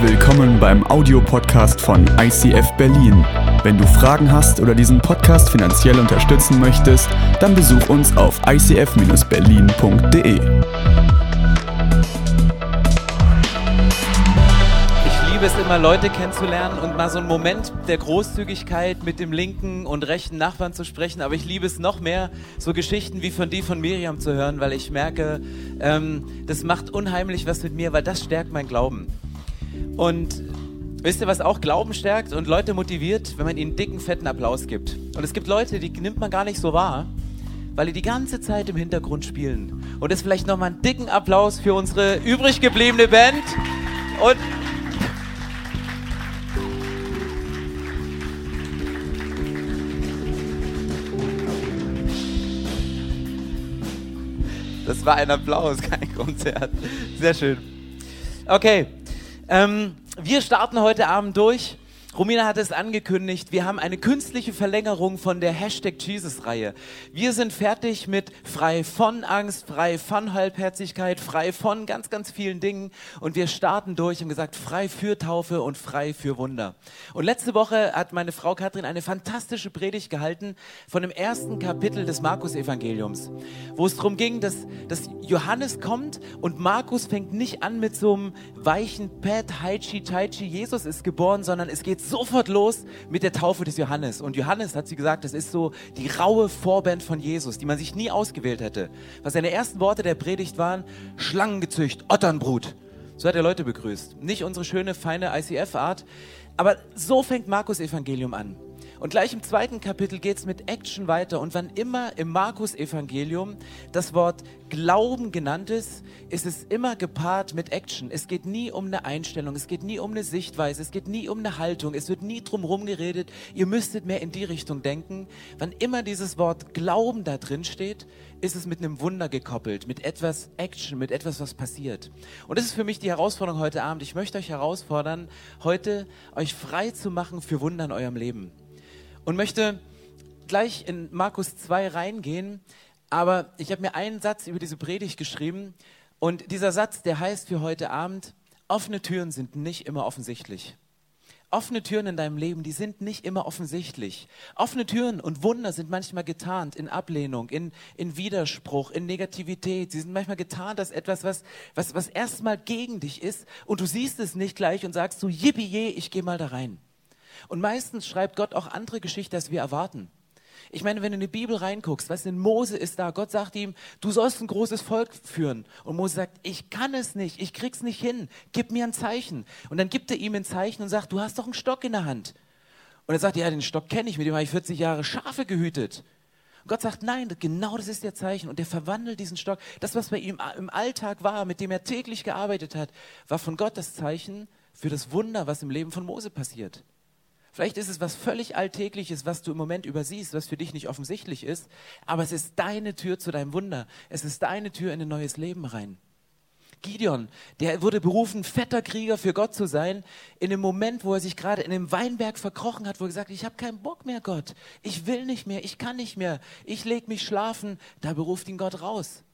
Willkommen beim Audiopodcast von ICF Berlin. Wenn du Fragen hast oder diesen Podcast finanziell unterstützen möchtest, dann besuch uns auf icf-berlin.de. Ich liebe es immer, Leute kennenzulernen und mal so einen Moment der Großzügigkeit mit dem linken und rechten Nachbarn zu sprechen. Aber ich liebe es noch mehr, so Geschichten wie von die von Miriam zu hören, weil ich merke, ähm, das macht unheimlich was mit mir, weil das stärkt mein Glauben. Und wisst ihr, was auch Glauben stärkt und Leute motiviert, wenn man ihnen dicken, fetten Applaus gibt? Und es gibt Leute, die nimmt man gar nicht so wahr, weil die die ganze Zeit im Hintergrund spielen. Und jetzt vielleicht nochmal einen dicken Applaus für unsere übrig gebliebene Band. Und Das war ein Applaus, kein Konzert. Sehr schön. Okay, ähm, wir starten heute Abend durch. Romina hat es angekündigt, wir haben eine künstliche Verlängerung von der Hashtag Jesus-Reihe. Wir sind fertig mit frei von Angst, frei von Halbherzigkeit, frei von ganz, ganz vielen Dingen und wir starten durch und gesagt, frei für Taufe und frei für Wunder. Und letzte Woche hat meine Frau Katrin eine fantastische Predigt gehalten von dem ersten Kapitel des Markus-Evangeliums, wo es darum ging, dass, dass Johannes kommt und Markus fängt nicht an mit so einem weichen Pet, Haichi, Taichi, Jesus ist geboren, sondern es geht sofort los mit der Taufe des Johannes. Und Johannes hat sie gesagt, das ist so die raue Vorband von Jesus, die man sich nie ausgewählt hätte. Was seine ersten Worte der Predigt waren, Schlangengezücht, Otternbrut. So hat er Leute begrüßt. Nicht unsere schöne, feine ICF-Art, aber so fängt Markus Evangelium an. Und gleich im zweiten Kapitel geht es mit Action weiter. Und wann immer im Markus-Evangelium das Wort Glauben genannt ist, ist es immer gepaart mit Action. Es geht nie um eine Einstellung, es geht nie um eine Sichtweise, es geht nie um eine Haltung, es wird nie drum herum geredet, ihr müsstet mehr in die Richtung denken. Wann immer dieses Wort Glauben da drin steht, ist es mit einem Wunder gekoppelt, mit etwas Action, mit etwas, was passiert. Und das ist für mich die Herausforderung heute Abend. Ich möchte euch herausfordern, heute euch frei zu machen für Wunder in eurem Leben und möchte gleich in Markus 2 reingehen. Aber ich habe mir einen Satz über diese Predigt geschrieben und dieser Satz, der heißt für heute Abend, offene Türen sind nicht immer offensichtlich. Offene Türen in deinem Leben, die sind nicht immer offensichtlich. Offene Türen und Wunder sind manchmal getarnt in Ablehnung, in, in Widerspruch, in Negativität. Sie sind manchmal getarnt als etwas, was, was, was erstmal gegen dich ist und du siehst es nicht gleich und sagst so, yippie, ich gehe mal da rein. Und meistens schreibt Gott auch andere Geschichten, als wir erwarten. Ich meine, wenn du in die Bibel reinguckst, was in Mose ist da, Gott sagt ihm, du sollst ein großes Volk führen. Und Mose sagt, ich kann es nicht, ich krieg's nicht hin, gib mir ein Zeichen. Und dann gibt er ihm ein Zeichen und sagt, du hast doch einen Stock in der Hand. Und er sagt, ja, den Stock kenne ich, mit dem habe ich 40 Jahre Schafe gehütet. Und Gott sagt, nein, genau das ist der Zeichen. Und er verwandelt diesen Stock. Das, was bei ihm im Alltag war, mit dem er täglich gearbeitet hat, war von Gott das Zeichen für das Wunder, was im Leben von Mose passiert. Vielleicht ist es was völlig Alltägliches, was du im Moment übersiehst, was für dich nicht offensichtlich ist, aber es ist deine Tür zu deinem Wunder. Es ist deine Tür in ein neues Leben rein. Gideon, der wurde berufen, fetter Krieger für Gott zu sein, in dem Moment, wo er sich gerade in dem Weinberg verkrochen hat, wo er gesagt hat, ich habe keinen Bock mehr, Gott. Ich will nicht mehr, ich kann nicht mehr, ich leg mich schlafen. Da beruft ihn Gott raus.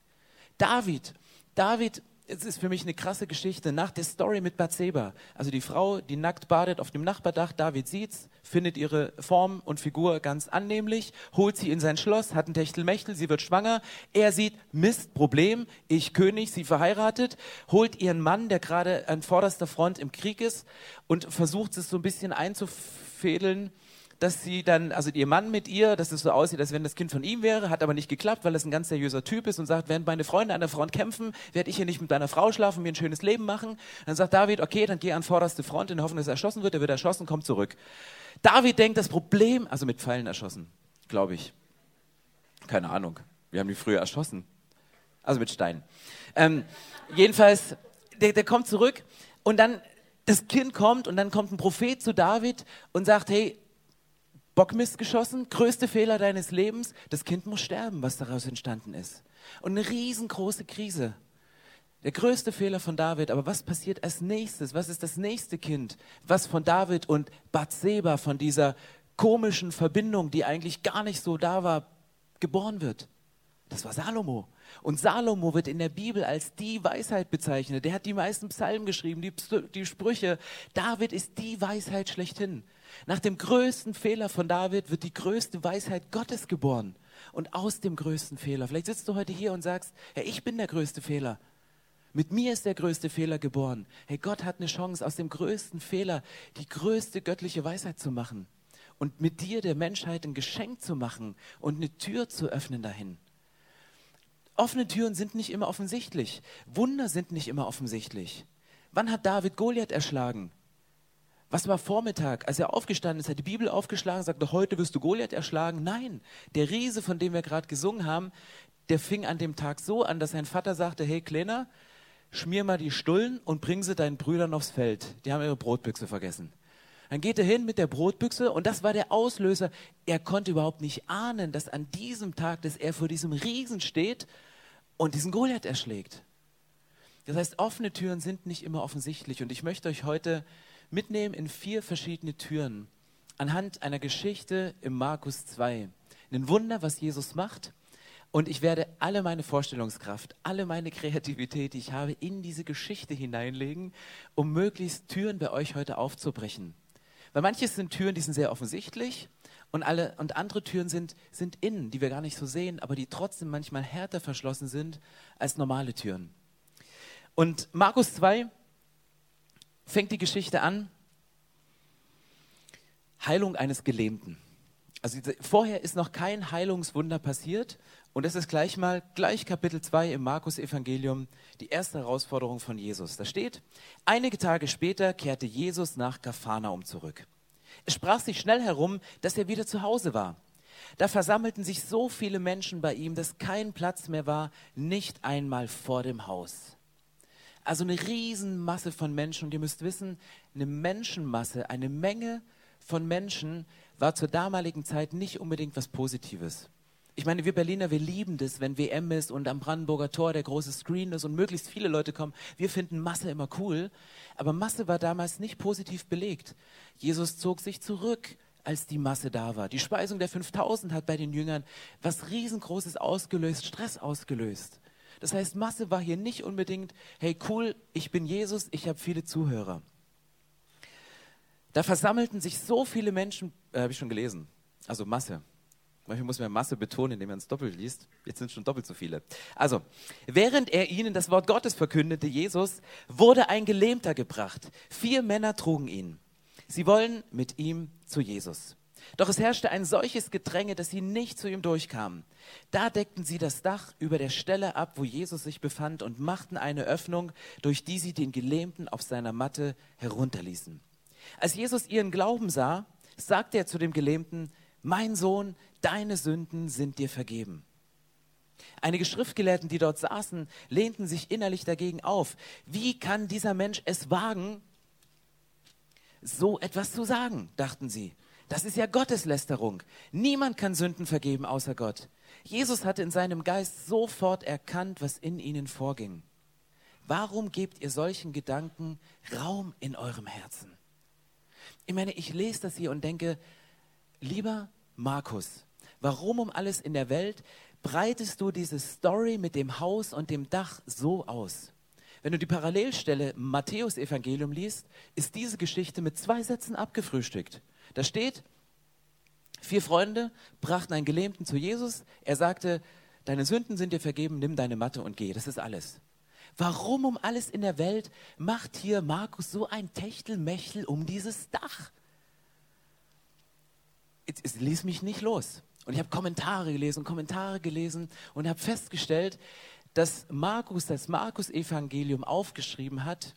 David, David es ist für mich eine krasse Geschichte. Nach der Story mit Bathseba, also die Frau, die nackt badet auf dem Nachbardach, David sieht's, findet ihre Form und Figur ganz annehmlich, holt sie in sein Schloss, hat ein Techtelmechtel, sie wird schwanger. Er sieht, Mist, Problem, ich König, sie verheiratet, holt ihren Mann, der gerade an vorderster Front im Krieg ist und versucht es so ein bisschen einzufädeln dass sie dann, also ihr Mann mit ihr, dass es so aussieht, als wenn das Kind von ihm wäre, hat aber nicht geklappt, weil das ein ganz seriöser Typ ist und sagt, während meine Freunde an der Front kämpfen, werde ich hier nicht mit deiner Frau schlafen, mir ein schönes Leben machen. Dann sagt David, okay, dann geh an vorderste Front in der Hoffnung, dass er erschossen wird, er wird erschossen, kommt zurück. David denkt, das Problem, also mit Pfeilen erschossen, glaube ich. Keine Ahnung. Wir haben die früher erschossen. Also mit Steinen. Ähm, jedenfalls, der, der kommt zurück und dann das Kind kommt und dann kommt ein Prophet zu David und sagt, hey, Bockmist geschossen, größte Fehler deines Lebens, das Kind muss sterben, was daraus entstanden ist. Und eine riesengroße Krise. Der größte Fehler von David, aber was passiert als nächstes? Was ist das nächste Kind, was von David und Bathseba, von dieser komischen Verbindung, die eigentlich gar nicht so da war, geboren wird? Das war Salomo. Und Salomo wird in der Bibel als die Weisheit bezeichnet. Der hat die meisten Psalmen geschrieben, die, die Sprüche. David ist die Weisheit schlechthin. Nach dem größten Fehler von David wird die größte Weisheit Gottes geboren. Und aus dem größten Fehler, vielleicht sitzt du heute hier und sagst, ja, ich bin der größte Fehler. Mit mir ist der größte Fehler geboren. Hey, Gott hat eine Chance, aus dem größten Fehler die größte göttliche Weisheit zu machen. Und mit dir der Menschheit ein Geschenk zu machen und eine Tür zu öffnen dahin. Offene Türen sind nicht immer offensichtlich. Wunder sind nicht immer offensichtlich. Wann hat David Goliath erschlagen? Was war Vormittag, als er aufgestanden ist, hat die Bibel aufgeschlagen, sagte, heute wirst du Goliath erschlagen? Nein, der Riese, von dem wir gerade gesungen haben, der fing an dem Tag so an, dass sein Vater sagte, hey Kleiner, schmier mal die Stullen und bring sie deinen Brüdern aufs Feld. Die haben ihre Brotbüchse vergessen. Dann geht er hin mit der Brotbüchse und das war der Auslöser. Er konnte überhaupt nicht ahnen, dass an diesem Tag, dass er vor diesem Riesen steht und diesen Goliath erschlägt. Das heißt, offene Türen sind nicht immer offensichtlich und ich möchte euch heute mitnehmen in vier verschiedene Türen anhand einer Geschichte im Markus 2. Ein Wunder, was Jesus macht. Und ich werde alle meine Vorstellungskraft, alle meine Kreativität, die ich habe, in diese Geschichte hineinlegen, um möglichst Türen bei euch heute aufzubrechen. Weil manches sind Türen, die sind sehr offensichtlich und, alle, und andere Türen sind, sind innen, die wir gar nicht so sehen, aber die trotzdem manchmal härter verschlossen sind als normale Türen. Und Markus 2 fängt die Geschichte an, Heilung eines Gelähmten. Also vorher ist noch kein Heilungswunder passiert und es ist gleich mal, gleich Kapitel 2 im Markus Evangelium, die erste Herausforderung von Jesus. Da steht, einige Tage später kehrte Jesus nach Kapharnaum zurück. Es sprach sich schnell herum, dass er wieder zu Hause war. Da versammelten sich so viele Menschen bei ihm, dass kein Platz mehr war, nicht einmal vor dem Haus. Also eine Riesenmasse von Menschen. Und ihr müsst wissen, eine Menschenmasse, eine Menge von Menschen war zur damaligen Zeit nicht unbedingt was Positives. Ich meine, wir Berliner, wir lieben das, wenn WM ist und am Brandenburger Tor der große Screen ist und möglichst viele Leute kommen. Wir finden Masse immer cool. Aber Masse war damals nicht positiv belegt. Jesus zog sich zurück, als die Masse da war. Die Speisung der 5000 hat bei den Jüngern was riesengroßes ausgelöst, Stress ausgelöst. Das heißt, Masse war hier nicht unbedingt, hey cool, ich bin Jesus, ich habe viele Zuhörer. Da versammelten sich so viele Menschen, äh, habe ich schon gelesen, also Masse. Manchmal muss man Masse betonen, indem man es doppelt liest. Jetzt sind schon doppelt so viele. Also, während er ihnen das Wort Gottes verkündete, Jesus, wurde ein Gelähmter gebracht. Vier Männer trugen ihn. Sie wollen mit ihm zu Jesus. Doch es herrschte ein solches Gedränge, dass sie nicht zu ihm durchkamen. Da deckten sie das Dach über der Stelle ab, wo Jesus sich befand, und machten eine Öffnung, durch die sie den Gelähmten auf seiner Matte herunterließen. Als Jesus ihren Glauben sah, sagte er zu dem Gelähmten, mein Sohn, deine Sünden sind dir vergeben. Einige Schriftgelehrten, die dort saßen, lehnten sich innerlich dagegen auf. Wie kann dieser Mensch es wagen, so etwas zu sagen, dachten sie. Das ist ja Gotteslästerung. Niemand kann Sünden vergeben außer Gott. Jesus hatte in seinem Geist sofort erkannt, was in ihnen vorging. Warum gebt ihr solchen Gedanken Raum in eurem Herzen? Ich meine, ich lese das hier und denke, lieber Markus, warum um alles in der Welt breitest du diese Story mit dem Haus und dem Dach so aus? Wenn du die Parallelstelle Matthäus Evangelium liest, ist diese Geschichte mit zwei Sätzen abgefrühstückt. Da steht, vier Freunde brachten einen Gelähmten zu Jesus. Er sagte, deine Sünden sind dir vergeben, nimm deine Matte und geh. Das ist alles. Warum um alles in der Welt macht hier Markus so ein Techtelmechtel um dieses Dach? es ließ mich nicht los. Und ich habe Kommentare gelesen, Kommentare gelesen und habe festgestellt, dass Markus das Markus-Evangelium aufgeschrieben hat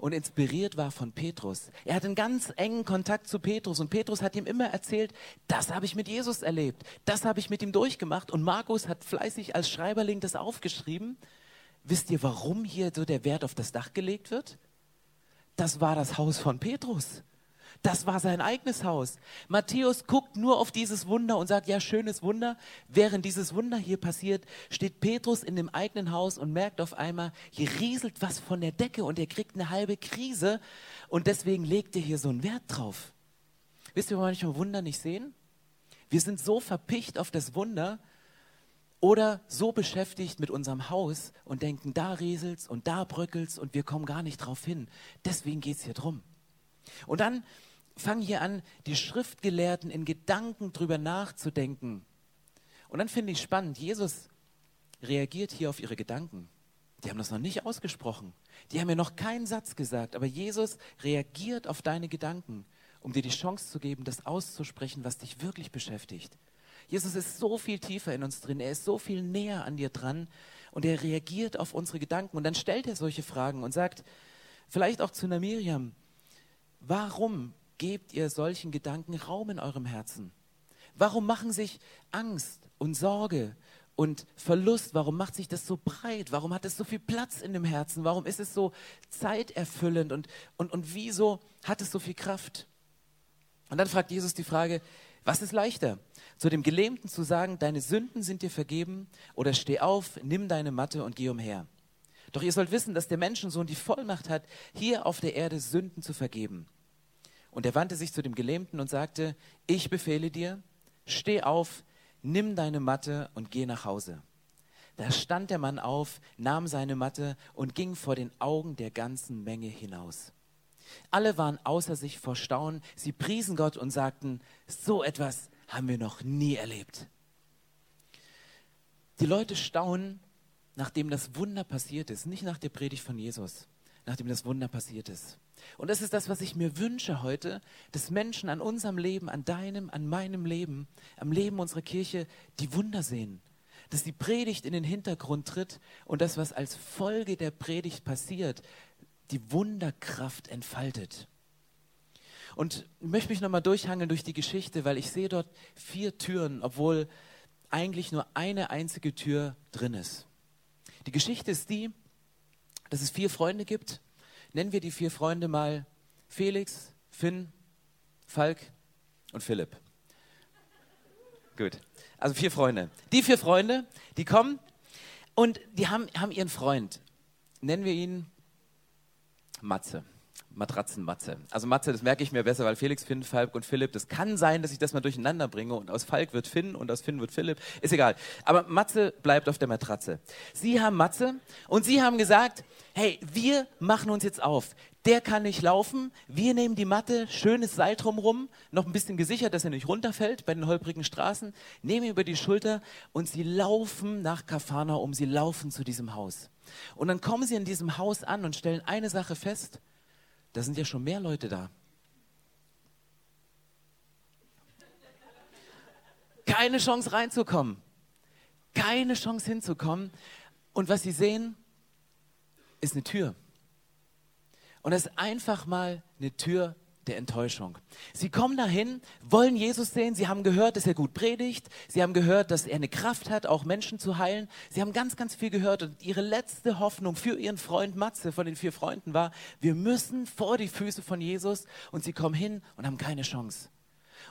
und inspiriert war von Petrus. Er hat einen ganz engen Kontakt zu Petrus und Petrus hat ihm immer erzählt, das habe ich mit Jesus erlebt, das habe ich mit ihm durchgemacht und Markus hat fleißig als Schreiberling das aufgeschrieben. Wisst ihr, warum hier so der Wert auf das Dach gelegt wird? Das war das Haus von Petrus. Das war sein eigenes Haus. Matthäus guckt nur auf dieses Wunder und sagt, ja, schönes Wunder. Während dieses Wunder hier passiert, steht Petrus in dem eigenen Haus und merkt auf einmal, hier rieselt was von der Decke und er kriegt eine halbe Krise und deswegen legt er hier so einen Wert drauf. Wisst ihr, wo manchmal Wunder nicht sehen? Wir sind so verpicht auf das Wunder Oder so beschäftigt mit unserem Haus und denken, da rieselt's und da bröckelt's und wir kommen gar nicht drauf hin. Deswegen geht es hier drum. Und dann fangen hier an, die Schriftgelehrten in Gedanken drüber nachzudenken. Und dann finde ich spannend, Jesus reagiert hier auf ihre Gedanken. Die haben das noch nicht ausgesprochen. Die haben ja noch keinen Satz gesagt, aber Jesus reagiert auf deine Gedanken, um dir die Chance zu geben, das auszusprechen, was dich wirklich beschäftigt. Jesus ist so viel tiefer in uns drin, er ist so viel näher an dir dran und er reagiert auf unsere Gedanken und dann stellt er solche Fragen und sagt, vielleicht auch zu einer Miriam, warum gebt ihr solchen Gedanken Raum in eurem Herzen? Warum machen sich Angst und Sorge und Verlust, warum macht sich das so breit? Warum hat es so viel Platz in dem Herzen? Warum ist es so zeiterfüllend und, und, und wieso hat es so viel Kraft? Und dann fragt Jesus die Frage, was ist leichter? Zu dem Gelähmten zu sagen, deine Sünden sind dir vergeben oder steh auf, nimm deine Matte und geh umher. Doch ihr sollt wissen, dass der Menschensohn die Vollmacht hat, hier auf der Erde Sünden zu vergeben. Und er wandte sich zu dem Gelähmten und sagte, ich befehle dir, steh auf, nimm deine Matte und geh nach Hause. Da stand der Mann auf, nahm seine Matte und ging vor den Augen der ganzen Menge hinaus. Alle waren außer sich vor Staunen, sie priesen Gott und sagten, so etwas haben wir noch nie erlebt. Die Leute staunen, nachdem das Wunder passiert ist, nicht nach der Predigt von Jesus, nachdem das Wunder passiert ist. Und das ist das, was ich mir wünsche heute, dass Menschen an unserem Leben, an deinem, an meinem Leben, am Leben unserer Kirche die Wunder sehen. Dass die Predigt in den Hintergrund tritt und das, was als Folge der Predigt passiert, die Wunderkraft entfaltet. Und ich möchte mich nochmal durchhangeln durch die Geschichte, weil ich sehe dort vier Türen, obwohl eigentlich nur eine einzige Tür drin ist. Die Geschichte ist die, dass es vier Freunde gibt, Nennen wir die vier Freunde mal Felix, Finn, Falk und Philipp. Gut. Also vier Freunde. Die vier Freunde, die kommen und die haben, haben ihren Freund. Nennen wir ihn Matze. Matratzenmatze. Also Matze, das merke ich mir besser, weil Felix, Finn, Falk und Philipp, das kann sein, dass ich das mal durcheinander bringe und aus Falk wird Finn und aus Finn wird Philipp. Ist egal. Aber Matze bleibt auf der Matratze. Sie haben Matze und sie haben gesagt, hey, wir machen uns jetzt auf. Der kann nicht laufen. Wir nehmen die Matte, schönes Seil drumrum, noch ein bisschen gesichert, dass er nicht runterfällt bei den holprigen Straßen, nehmen ihn über die Schulter und sie laufen nach Kafana um. Sie laufen zu diesem Haus. Und dann kommen sie in diesem Haus an und stellen eine Sache fest da sind ja schon mehr Leute da. Keine Chance reinzukommen. Keine Chance hinzukommen. Und was sie sehen, ist eine Tür. Und das ist einfach mal eine Tür der Enttäuschung. Sie kommen dahin, wollen Jesus sehen, sie haben gehört, dass er gut predigt, sie haben gehört, dass er eine Kraft hat, auch Menschen zu heilen. Sie haben ganz, ganz viel gehört und ihre letzte Hoffnung für ihren Freund Matze von den vier Freunden war, wir müssen vor die Füße von Jesus und sie kommen hin und haben keine Chance.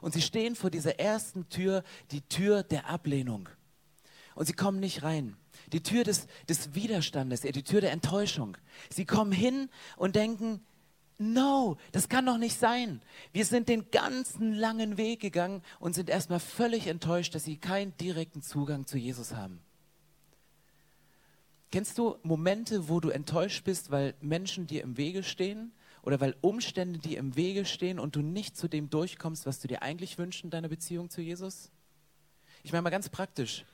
Und sie stehen vor dieser ersten Tür, die Tür der Ablehnung. Und sie kommen nicht rein. Die Tür des, des Widerstandes, die Tür der Enttäuschung. Sie kommen hin und denken, No, das kann doch nicht sein. Wir sind den ganzen langen Weg gegangen und sind erstmal völlig enttäuscht, dass sie keinen direkten Zugang zu Jesus haben. Kennst du Momente, wo du enttäuscht bist, weil Menschen dir im Wege stehen oder weil Umstände dir im Wege stehen und du nicht zu dem durchkommst, was du dir eigentlich wünschst in deiner Beziehung zu Jesus? Ich meine mal ganz praktisch.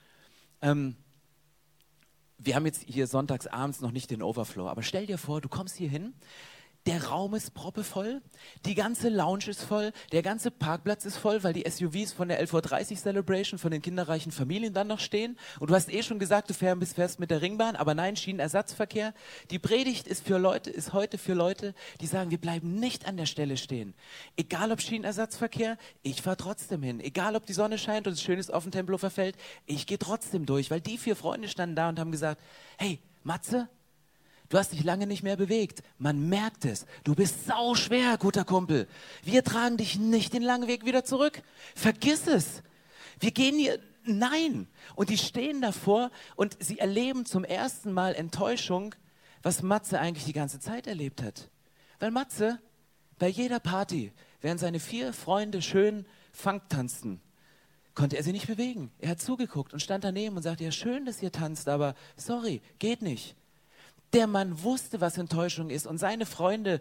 Ähm, wir haben jetzt hier sonntags abends noch nicht den Overflow, aber stell dir vor, du kommst hier hin, der Raum ist proppevoll, die ganze Lounge ist voll, der ganze Parkplatz ist voll, weil die SUVs von der 11.30 Celebration von den kinderreichen Familien dann noch stehen. Und du hast eh schon gesagt, du fährst mit der Ringbahn, aber nein, Schienenersatzverkehr. Die Predigt ist für Leute, ist heute für Leute, die sagen, wir bleiben nicht an der Stelle stehen. Egal ob Schienenersatzverkehr, ich fahre trotzdem hin. Egal ob die Sonne scheint und es schön ist auf dem Tempelhofer Feld, ich gehe trotzdem durch, weil die vier Freunde standen da und haben gesagt, hey, Matze, Du hast dich lange nicht mehr bewegt. Man merkt es. Du bist sau schwer, guter Kumpel. Wir tragen dich nicht den langen Weg wieder zurück. Vergiss es. Wir gehen hier, nein. Und die stehen davor und sie erleben zum ersten Mal Enttäuschung, was Matze eigentlich die ganze Zeit erlebt hat. Weil Matze bei jeder Party, während seine vier Freunde schön Funk tanzten, konnte er sie nicht bewegen. Er hat zugeguckt und stand daneben und sagte, ja schön, dass ihr tanzt, aber sorry, geht nicht. Der Mann wusste, was Enttäuschung ist und seine Freunde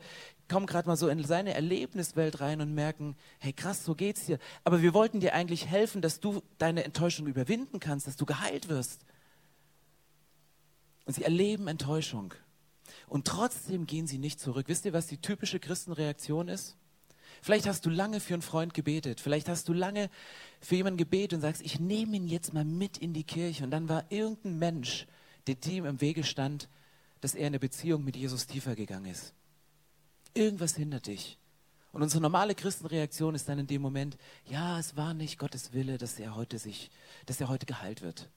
kommen gerade mal so in seine Erlebniswelt rein und merken, hey krass, so geht's dir. Aber wir wollten dir eigentlich helfen, dass du deine Enttäuschung überwinden kannst, dass du geheilt wirst. Und sie erleben Enttäuschung. Und trotzdem gehen sie nicht zurück. Wisst ihr, was die typische Christenreaktion ist? Vielleicht hast du lange für einen Freund gebetet. Vielleicht hast du lange für jemanden gebetet und sagst, ich nehme ihn jetzt mal mit in die Kirche. Und dann war irgendein Mensch, der dem im Wege stand, dass er in der Beziehung mit Jesus tiefer gegangen ist. Irgendwas hindert dich. Und unsere normale Christenreaktion ist dann in dem Moment, ja, es war nicht Gottes Wille, dass er heute sich, dass er heute geheilt wird.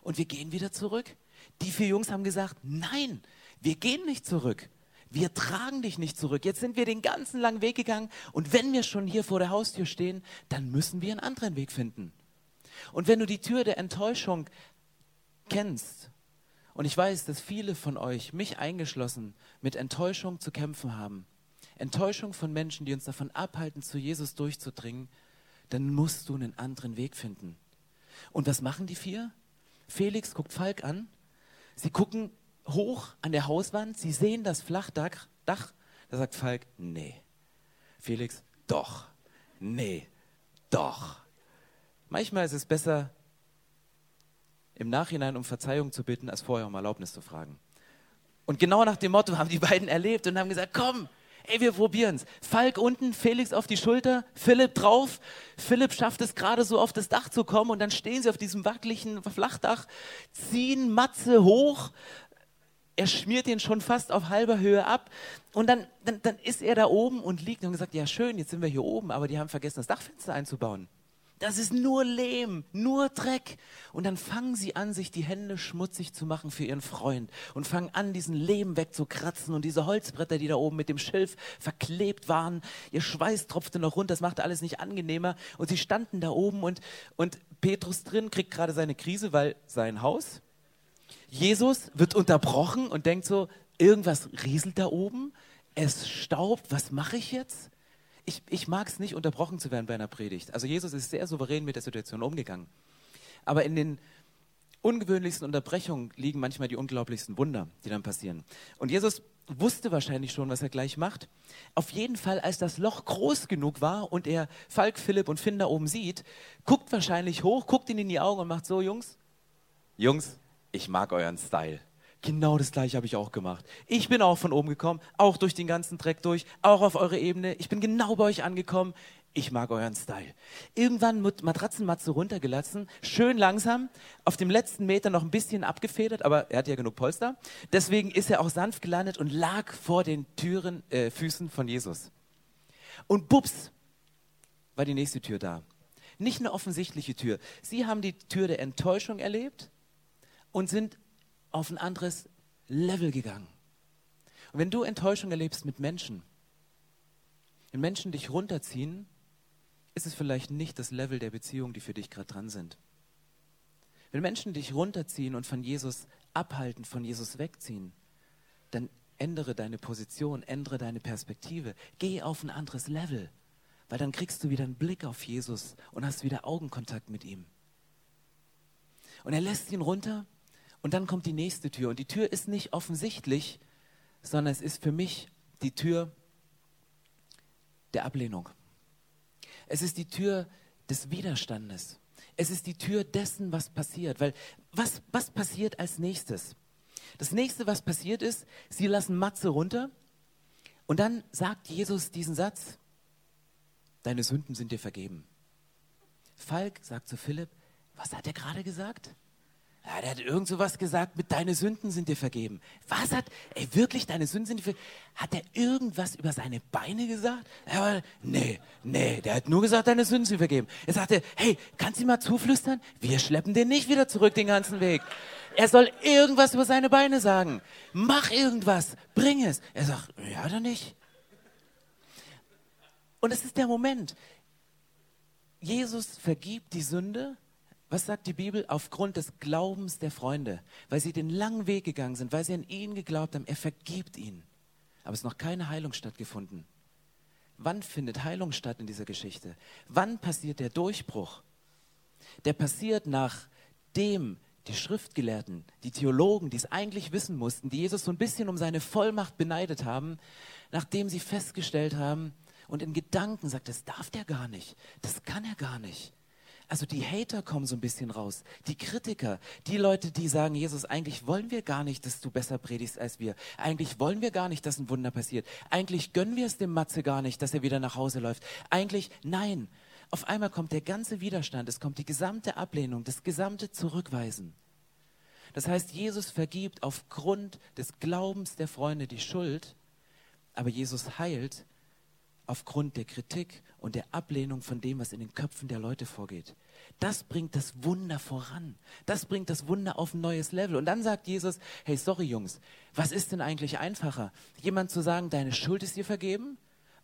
Und wir gehen wieder zurück. Die vier Jungs haben gesagt, nein, wir gehen nicht zurück wir tragen dich nicht zurück. Jetzt sind wir den ganzen langen Weg gegangen und wenn wir schon hier vor der Haustür stehen, dann müssen wir einen anderen Weg finden. Und wenn du die Tür der Enttäuschung kennst, und ich weiß, dass viele von euch, mich eingeschlossen, mit Enttäuschung zu kämpfen haben, Enttäuschung von Menschen, die uns davon abhalten, zu Jesus durchzudringen, dann musst du einen anderen Weg finden. Und was machen die vier? Felix guckt Falk an. Sie gucken hoch an der Hauswand, sie sehen das Flachdach, Dach, da sagt Falk, nee. Felix, doch. Nee, doch. Manchmal ist es besser, im Nachhinein um Verzeihung zu bitten, als vorher um Erlaubnis zu fragen. Und genau nach dem Motto haben die beiden erlebt und haben gesagt, komm, ey, wir probieren's. Falk unten, Felix auf die Schulter, Philipp drauf. Philipp schafft es gerade so auf das Dach zu kommen und dann stehen sie auf diesem wackeligen Flachdach, ziehen Matze hoch, er schmiert ihn schon fast auf halber Höhe ab. Und dann, dann, dann ist er da oben und liegt und gesagt, ja schön, jetzt sind wir hier oben, aber die haben vergessen, das Dachfenster einzubauen. Das ist nur Lehm, nur Dreck. Und dann fangen sie an, sich die Hände schmutzig zu machen für ihren Freund und fangen an, diesen Lehm wegzukratzen und diese Holzbretter, die da oben mit dem Schilf verklebt waren. Ihr Schweiß tropfte noch runter, das machte alles nicht angenehmer. Und sie standen da oben und, und Petrus drin kriegt gerade seine Krise, weil sein Haus, Jesus wird unterbrochen und denkt so, irgendwas rieselt da oben, es staubt, was mache ich jetzt? Ich, ich mag es nicht, unterbrochen zu werden bei einer Predigt. Also Jesus ist sehr souverän mit der Situation umgegangen. Aber in den ungewöhnlichsten Unterbrechungen liegen manchmal die unglaublichsten Wunder, die dann passieren. Und Jesus wusste wahrscheinlich schon, was er gleich macht. Auf jeden Fall, als das Loch groß genug war und er Falk, Philipp und Finn da oben sieht, guckt wahrscheinlich hoch, guckt ihn in die Augen und macht so, Jungs, Jungs, ich mag euren Style. Genau das gleiche habe ich auch gemacht. Ich bin auch von oben gekommen, auch durch den ganzen Dreck durch, auch auf eure Ebene. Ich bin genau bei euch angekommen. Ich mag euren Style. Irgendwann mit Matratzenmatze runtergelassen, schön langsam, auf dem letzten Meter noch ein bisschen abgefedert, aber er hat ja genug Polster. Deswegen ist er auch sanft gelandet und lag vor den Türen, äh, Füßen von Jesus. Und bups, war die nächste Tür da. Nicht eine offensichtliche Tür. Sie haben die Tür der Enttäuschung erlebt und sind auf ein anderes Level gegangen. Und wenn du Enttäuschung erlebst mit Menschen, wenn Menschen dich runterziehen, ist es vielleicht nicht das Level der Beziehung, die für dich gerade dran sind. Wenn Menschen dich runterziehen und von Jesus abhalten, von Jesus wegziehen, dann ändere deine Position, ändere deine Perspektive, geh auf ein anderes Level, weil dann kriegst du wieder einen Blick auf Jesus und hast wieder Augenkontakt mit ihm. Und er lässt ihn runter und dann kommt die nächste Tür. Und die Tür ist nicht offensichtlich, sondern es ist für mich die Tür der Ablehnung. Es ist die Tür des Widerstandes. Es ist die Tür dessen, was passiert. Weil was, was passiert als nächstes? Das nächste, was passiert ist, sie lassen Matze runter und dann sagt Jesus diesen Satz, deine Sünden sind dir vergeben. Falk sagt zu Philipp, was hat er gerade gesagt? Ja, der hat irgend so was gesagt mit deine Sünden sind dir vergeben. Was hat, ey, wirklich deine Sünden sind dir vergeben? Hat er irgendwas über seine Beine gesagt? Aber, nee, nee, der hat nur gesagt, deine Sünden sind vergeben. Er sagte, hey, kannst du mal zuflüstern? Wir schleppen den nicht wieder zurück den ganzen Weg. Er soll irgendwas über seine Beine sagen. Mach irgendwas, bring es. Er sagt, ja oder nicht? Und es ist der Moment. Jesus vergibt die Sünde was sagt die Bibel? Aufgrund des Glaubens der Freunde, weil sie den langen Weg gegangen sind, weil sie an ihn geglaubt haben, er vergibt ihnen. Aber es ist noch keine Heilung stattgefunden. Wann findet Heilung statt in dieser Geschichte? Wann passiert der Durchbruch? der passiert nachdem die Schriftgelehrten, die Theologen, die es eigentlich wissen mussten, die Jesus so ein bisschen um seine Vollmacht beneidet haben, nachdem sie festgestellt haben und in Gedanken sagt, das darf der gar nicht, das kann er gar nicht. Also die Hater kommen so ein bisschen raus, die Kritiker, die Leute, die sagen, Jesus, eigentlich wollen wir gar nicht, dass du besser predigst als wir. Eigentlich wollen wir gar nicht, dass ein Wunder passiert. Eigentlich gönnen wir es dem Matze gar nicht, dass er wieder nach Hause läuft. Eigentlich nein. Auf einmal kommt der ganze Widerstand, es kommt die gesamte Ablehnung, das gesamte Zurückweisen. Das heißt, Jesus vergibt aufgrund des Glaubens der Freunde die Schuld, aber Jesus heilt aufgrund der Kritik und der Ablehnung von dem, was in den Köpfen der Leute vorgeht. Das bringt das Wunder voran. Das bringt das Wunder auf ein neues Level. Und dann sagt Jesus, hey, sorry Jungs, was ist denn eigentlich einfacher? Jemand zu sagen, deine Schuld ist dir vergeben?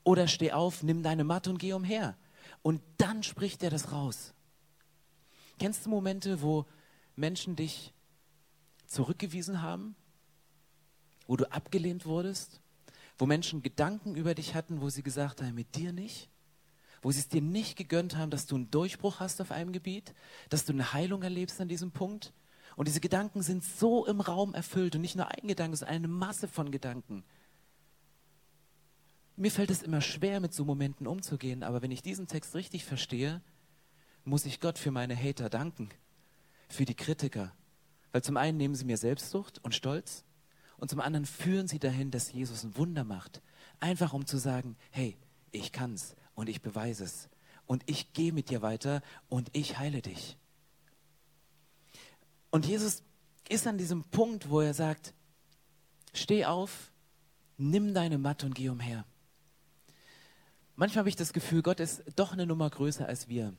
Oder steh auf, nimm deine Matte und geh umher. Und dann spricht er das raus. Kennst du Momente, wo Menschen dich zurückgewiesen haben? Wo du abgelehnt wurdest? wo Menschen Gedanken über dich hatten, wo sie gesagt haben, mit dir nicht, wo sie es dir nicht gegönnt haben, dass du einen Durchbruch hast auf einem Gebiet, dass du eine Heilung erlebst an diesem Punkt. Und diese Gedanken sind so im Raum erfüllt und nicht nur ein Gedanke, sondern eine Masse von Gedanken. Mir fällt es immer schwer, mit so Momenten umzugehen, aber wenn ich diesen Text richtig verstehe, muss ich Gott für meine Hater danken, für die Kritiker. Weil zum einen nehmen sie mir Selbstsucht und Stolz und zum anderen führen sie dahin, dass Jesus ein Wunder macht. Einfach um zu sagen, hey, ich kann's und ich beweise es und ich gehe mit dir weiter und ich heile dich. Und Jesus ist an diesem Punkt, wo er sagt, steh auf, nimm deine Matte und geh umher. Manchmal habe ich das Gefühl, Gott ist doch eine Nummer größer als wir.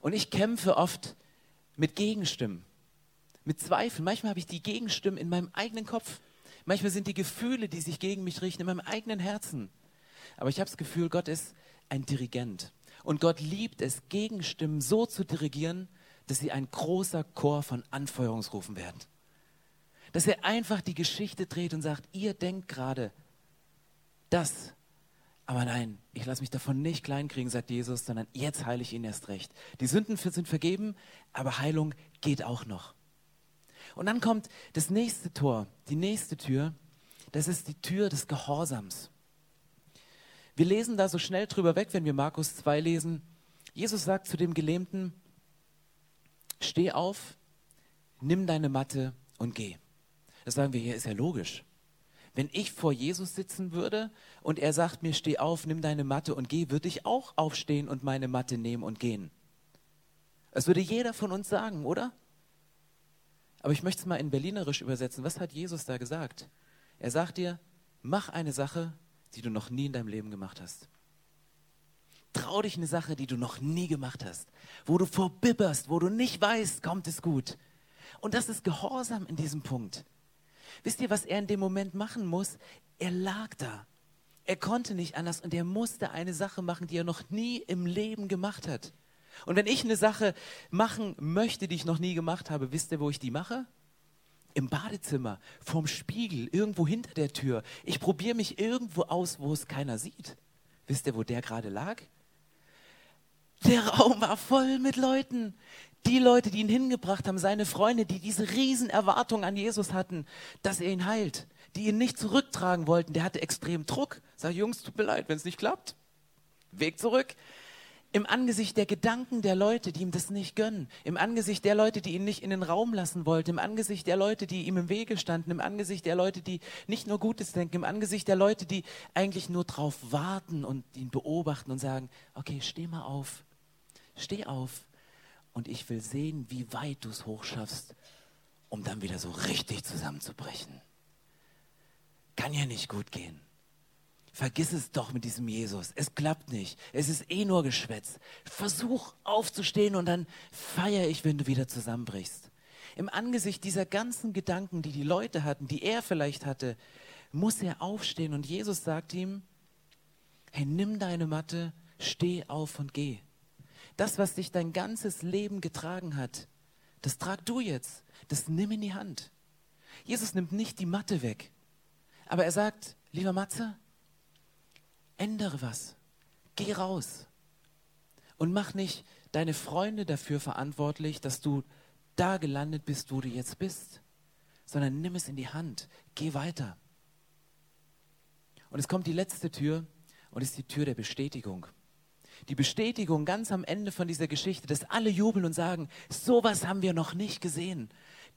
Und ich kämpfe oft mit Gegenstimmen, mit Zweifeln. Manchmal habe ich die Gegenstimmen in meinem eigenen Kopf. Manchmal sind die Gefühle, die sich gegen mich richten, in meinem eigenen Herzen. Aber ich habe das Gefühl, Gott ist ein Dirigent. Und Gott liebt es, Gegenstimmen so zu dirigieren, dass sie ein großer Chor von Anfeuerungsrufen werden. Dass er einfach die Geschichte dreht und sagt, ihr denkt gerade das. Aber nein, ich lasse mich davon nicht kleinkriegen, sagt Jesus, sondern jetzt heile ich ihn erst recht. Die Sünden sind vergeben, aber Heilung geht auch noch. Und dann kommt das nächste Tor, die nächste Tür. Das ist die Tür des Gehorsams. Wir lesen da so schnell drüber weg, wenn wir Markus 2 lesen. Jesus sagt zu dem Gelähmten, steh auf, nimm deine Matte und geh. Das sagen wir hier, ist ja logisch. Wenn ich vor Jesus sitzen würde und er sagt mir, steh auf, nimm deine Matte und geh, würde ich auch aufstehen und meine Matte nehmen und gehen. Das würde jeder von uns sagen, oder? Aber ich möchte es mal in Berlinerisch übersetzen. Was hat Jesus da gesagt? Er sagt dir, mach eine Sache, die du noch nie in deinem Leben gemacht hast. Trau dich eine Sache, die du noch nie gemacht hast, wo du vorbibberst, wo du nicht weißt, kommt es gut. Und das ist Gehorsam in diesem Punkt. Wisst ihr, was er in dem Moment machen muss? Er lag da. Er konnte nicht anders und er musste eine Sache machen, die er noch nie im Leben gemacht hat. Und wenn ich eine Sache machen möchte, die ich noch nie gemacht habe, wisst ihr, wo ich die mache? Im Badezimmer, vorm Spiegel, irgendwo hinter der Tür. Ich probiere mich irgendwo aus, wo es keiner sieht. Wisst ihr, wo der gerade lag? Der Raum war voll mit Leuten. Die Leute, die ihn hingebracht haben, seine Freunde, die diese riesen Erwartung an Jesus hatten, dass er ihn heilt, die ihn nicht zurücktragen wollten. Der hatte extrem Druck. Sag, Jungs, tut mir leid, wenn es nicht klappt. Weg zurück im Angesicht der Gedanken der Leute, die ihm das nicht gönnen, im Angesicht der Leute, die ihn nicht in den Raum lassen wollten, im Angesicht der Leute, die ihm im Wege standen, im Angesicht der Leute, die nicht nur Gutes denken, im Angesicht der Leute, die eigentlich nur drauf warten und ihn beobachten und sagen, okay, steh mal auf, steh auf und ich will sehen, wie weit du es hochschaffst, um dann wieder so richtig zusammenzubrechen. Kann ja nicht gut gehen. Vergiss es doch mit diesem Jesus. Es klappt nicht. Es ist eh nur Geschwätz. Versuch aufzustehen und dann feiere ich, wenn du wieder zusammenbrichst. Im Angesicht dieser ganzen Gedanken, die die Leute hatten, die er vielleicht hatte, muss er aufstehen und Jesus sagt ihm, hey, nimm deine Matte, steh auf und geh. Das, was dich dein ganzes Leben getragen hat, das trag du jetzt. Das nimm in die Hand. Jesus nimmt nicht die Matte weg. Aber er sagt, lieber Matze, Ändere was. Geh raus. Und mach nicht deine Freunde dafür verantwortlich, dass du da gelandet bist, wo du jetzt bist, sondern nimm es in die Hand, geh weiter. Und es kommt die letzte Tür und ist die Tür der Bestätigung. Die Bestätigung ganz am Ende von dieser Geschichte, dass alle jubeln und sagen, sowas haben wir noch nicht gesehen.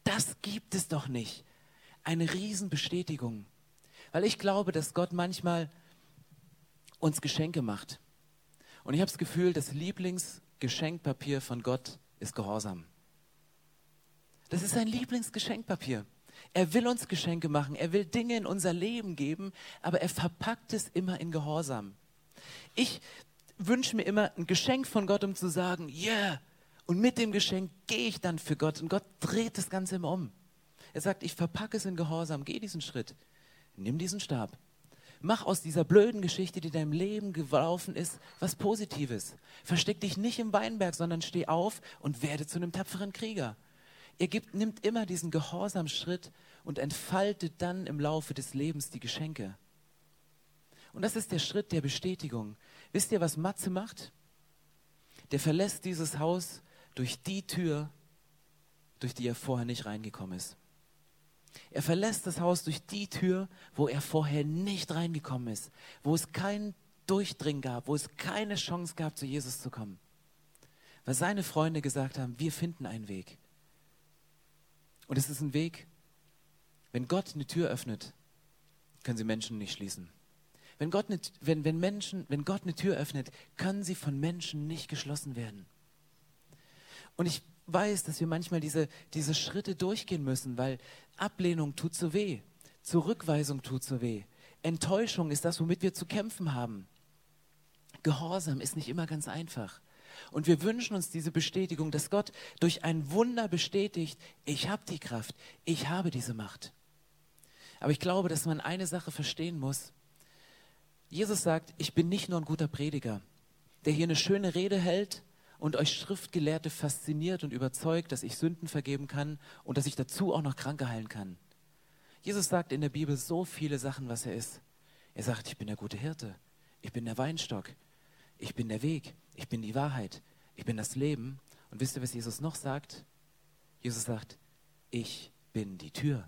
Das gibt es doch nicht. Eine Riesenbestätigung. Weil ich glaube, dass Gott manchmal uns Geschenke macht. Und ich habe das Gefühl, das Lieblingsgeschenkpapier von Gott ist Gehorsam. Das ist sein Lieblingsgeschenkpapier. Er will uns Geschenke machen, er will Dinge in unser Leben geben, aber er verpackt es immer in Gehorsam. Ich wünsche mir immer ein Geschenk von Gott, um zu sagen, yeah, und mit dem Geschenk gehe ich dann für Gott und Gott dreht das Ganze immer um. Er sagt, ich verpacke es in Gehorsam, geh diesen Schritt, nimm diesen Stab, Mach aus dieser blöden Geschichte, die deinem Leben gelaufen ist, was Positives. Versteck dich nicht im Weinberg, sondern steh auf und werde zu einem tapferen Krieger. Er gibt, nimmt immer diesen Gehorsamschritt und entfaltet dann im Laufe des Lebens die Geschenke. Und das ist der Schritt der Bestätigung. Wisst ihr, was Matze macht? Der verlässt dieses Haus durch die Tür, durch die er vorher nicht reingekommen ist. Er verlässt das Haus durch die Tür, wo er vorher nicht reingekommen ist, wo es keinen Durchdringen gab, wo es keine Chance gab, zu Jesus zu kommen. Weil seine Freunde gesagt haben, wir finden einen Weg. Und es ist ein Weg, wenn Gott eine Tür öffnet, können sie Menschen nicht schließen. Wenn Gott, eine, wenn, wenn, Menschen, wenn Gott eine Tür öffnet, können sie von Menschen nicht geschlossen werden. Und ich weiß, dass wir manchmal diese, diese Schritte durchgehen müssen, weil Ablehnung tut so weh, Zurückweisung tut so weh, Enttäuschung ist das, womit wir zu kämpfen haben. Gehorsam ist nicht immer ganz einfach. Und wir wünschen uns diese Bestätigung, dass Gott durch ein Wunder bestätigt, ich habe die Kraft, ich habe diese Macht. Aber ich glaube, dass man eine Sache verstehen muss. Jesus sagt, ich bin nicht nur ein guter Prediger, der hier eine schöne Rede hält und euch Schriftgelehrte fasziniert und überzeugt, dass ich Sünden vergeben kann und dass ich dazu auch noch Kranke heilen kann. Jesus sagt in der Bibel so viele Sachen, was er ist. Er sagt, ich bin der gute Hirte, ich bin der Weinstock, ich bin der Weg, ich bin die Wahrheit, ich bin das Leben. Und wisst ihr, was Jesus noch sagt? Jesus sagt, ich bin die Tür.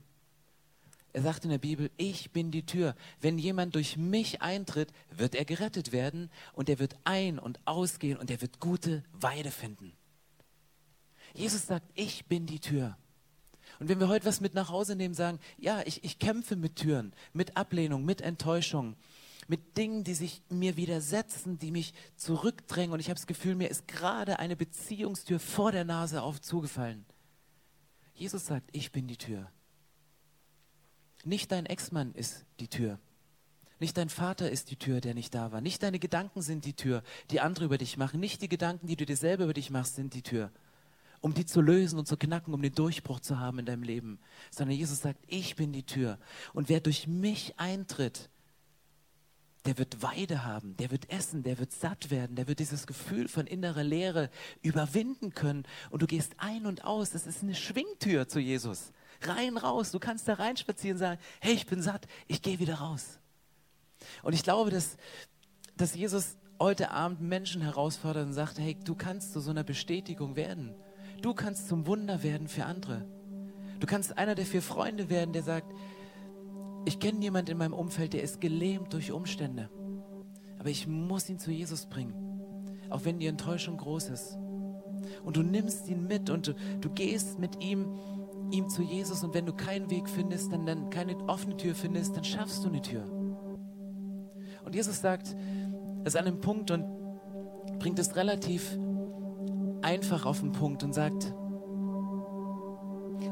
Er sagt in der Bibel, ich bin die Tür. Wenn jemand durch mich eintritt, wird er gerettet werden und er wird ein- und ausgehen und er wird gute Weide finden. Jesus sagt, ich bin die Tür. Und wenn wir heute was mit nach Hause nehmen, sagen, ja, ich, ich kämpfe mit Türen, mit Ablehnung, mit Enttäuschung, mit Dingen, die sich mir widersetzen, die mich zurückdrängen und ich habe das Gefühl, mir ist gerade eine Beziehungstür vor der Nase auf zugefallen. Jesus sagt, ich bin die Tür. Nicht dein Ex-Mann ist die Tür. Nicht dein Vater ist die Tür, der nicht da war. Nicht deine Gedanken sind die Tür, die andere über dich machen. Nicht die Gedanken, die du dir selber über dich machst, sind die Tür. Um die zu lösen und zu knacken, um den Durchbruch zu haben in deinem Leben. Sondern Jesus sagt, ich bin die Tür. Und wer durch mich eintritt, der wird Weide haben, der wird essen, der wird satt werden, der wird dieses Gefühl von innerer Leere überwinden können. Und du gehst ein und aus. Das ist eine Schwingtür zu Jesus. Rein, raus. Du kannst da reinspazieren und sagen, hey, ich bin satt, ich gehe wieder raus. Und ich glaube, dass, dass Jesus heute Abend Menschen herausfordert und sagt, hey, du kannst zu so einer Bestätigung werden. Du kannst zum Wunder werden für andere. Du kannst einer der vier Freunde werden, der sagt, ich kenne jemanden in meinem Umfeld, der ist gelähmt durch Umstände. Aber ich muss ihn zu Jesus bringen, auch wenn die Enttäuschung groß ist. Und du nimmst ihn mit und du, du gehst mit ihm ihm zu Jesus und wenn du keinen Weg findest, dann, dann keine offene Tür findest, dann schaffst du eine Tür. Und Jesus sagt, das ist an einem Punkt und bringt es relativ einfach auf den Punkt und sagt,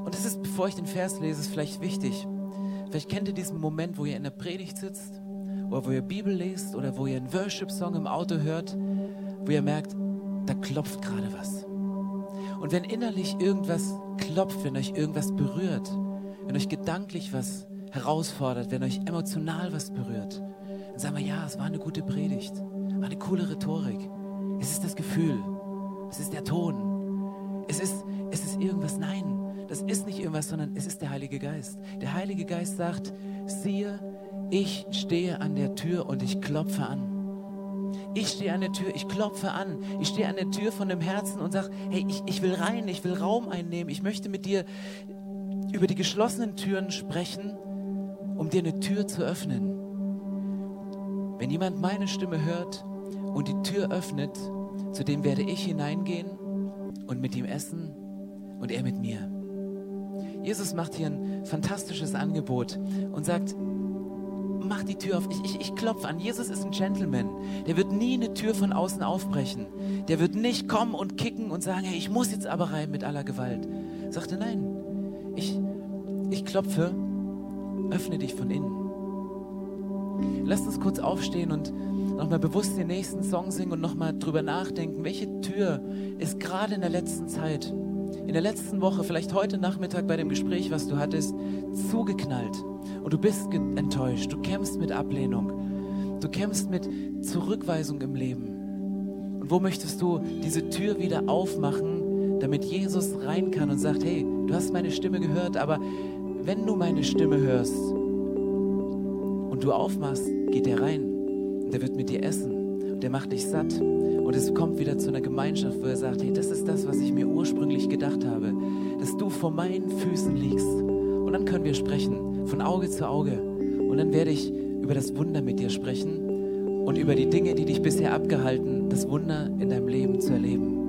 und es ist, bevor ich den Vers lese, ist vielleicht wichtig. Vielleicht kennt ihr diesen Moment, wo ihr in der Predigt sitzt oder wo ihr Bibel lest oder wo ihr einen Worship-Song im Auto hört, wo ihr merkt, da klopft gerade was. Und wenn innerlich irgendwas klopft, wenn euch irgendwas berührt, wenn euch gedanklich was herausfordert, wenn euch emotional was berührt, dann sagen wir, ja, es war eine gute Predigt, war eine coole Rhetorik. Es ist das Gefühl, es ist der Ton, es ist, es ist irgendwas. Nein, das ist nicht irgendwas, sondern es ist der Heilige Geist. Der Heilige Geist sagt, siehe, ich stehe an der Tür und ich klopfe an. Ich stehe an der Tür, ich klopfe an, ich stehe an der Tür von dem Herzen und sage, hey, ich, ich will rein, ich will Raum einnehmen, ich möchte mit dir über die geschlossenen Türen sprechen, um dir eine Tür zu öffnen. Wenn jemand meine Stimme hört und die Tür öffnet, zu dem werde ich hineingehen und mit ihm essen und er mit mir. Jesus macht hier ein fantastisches Angebot und sagt, mach die Tür auf. Ich, ich, ich klopfe an. Jesus ist ein Gentleman. Der wird nie eine Tür von außen aufbrechen. Der wird nicht kommen und kicken und sagen, hey, ich muss jetzt aber rein mit aller Gewalt. Sagte, nein, ich, ich klopfe, öffne dich von innen. Lasst uns kurz aufstehen und nochmal bewusst den nächsten Song singen und nochmal drüber nachdenken, welche Tür ist gerade in der letzten Zeit, in der letzten Woche, vielleicht heute Nachmittag bei dem Gespräch, was du hattest, zugeknallt. Und du bist enttäuscht, du kämpfst mit Ablehnung, du kämpfst mit Zurückweisung im Leben. Und wo möchtest du diese Tür wieder aufmachen, damit Jesus rein kann und sagt, hey, du hast meine Stimme gehört, aber wenn du meine Stimme hörst und du aufmachst, geht er rein. Und er wird mit dir essen. Und der macht dich satt und es kommt wieder zu einer Gemeinschaft, wo er sagt, hey, das ist das, was ich mir ursprünglich gedacht habe, dass du vor meinen Füßen liegst und dann können wir sprechen von Auge zu Auge. Und dann werde ich über das Wunder mit dir sprechen und über die Dinge, die dich bisher abgehalten, das Wunder in deinem Leben zu erleben.